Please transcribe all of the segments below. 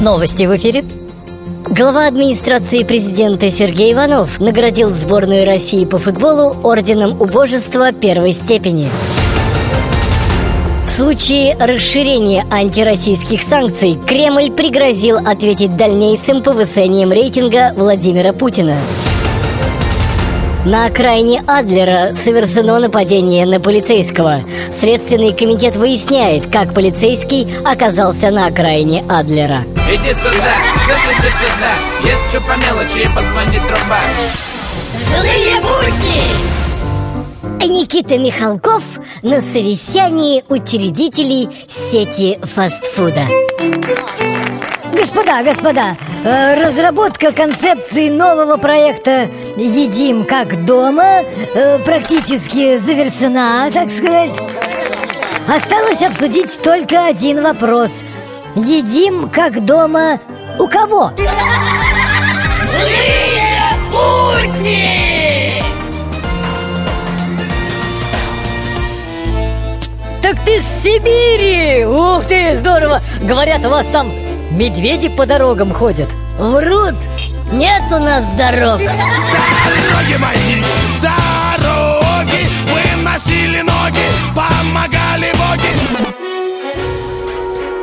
Новости в эфире. Глава администрации президента Сергей Иванов наградил сборную России по футболу орденом убожества первой степени. В случае расширения антироссийских санкций Кремль пригрозил ответить дальнейшим повышением рейтинга Владимира Путина. На окраине Адлера совершено нападение на полицейского. Следственный комитет выясняет, как полицейский оказался на окраине Адлера. Иди сюда, слышь, иди сюда Есть что по мелочи, позвони труба Злые будни! Никита Михалков на совещании учредителей сети фастфуда. Господа, господа, э, разработка концепции нового проекта «Едим как дома» э, практически завершена, так сказать. Осталось обсудить только один вопрос. Едим как дома у кого? Злые будни! Так ты с Сибири! Ух ты, здорово! Говорят, у вас там медведи по дорогам ходят. Врут! Нет у нас дорог! Дороги мои,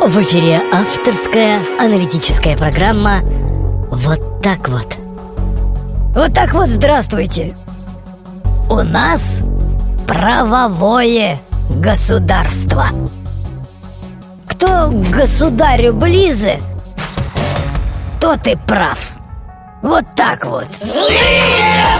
В эфире авторская аналитическая программа «Вот так вот». Вот так вот здравствуйте! У нас правовое государство. Кто государю ближе, тот и прав. Вот так вот. Злые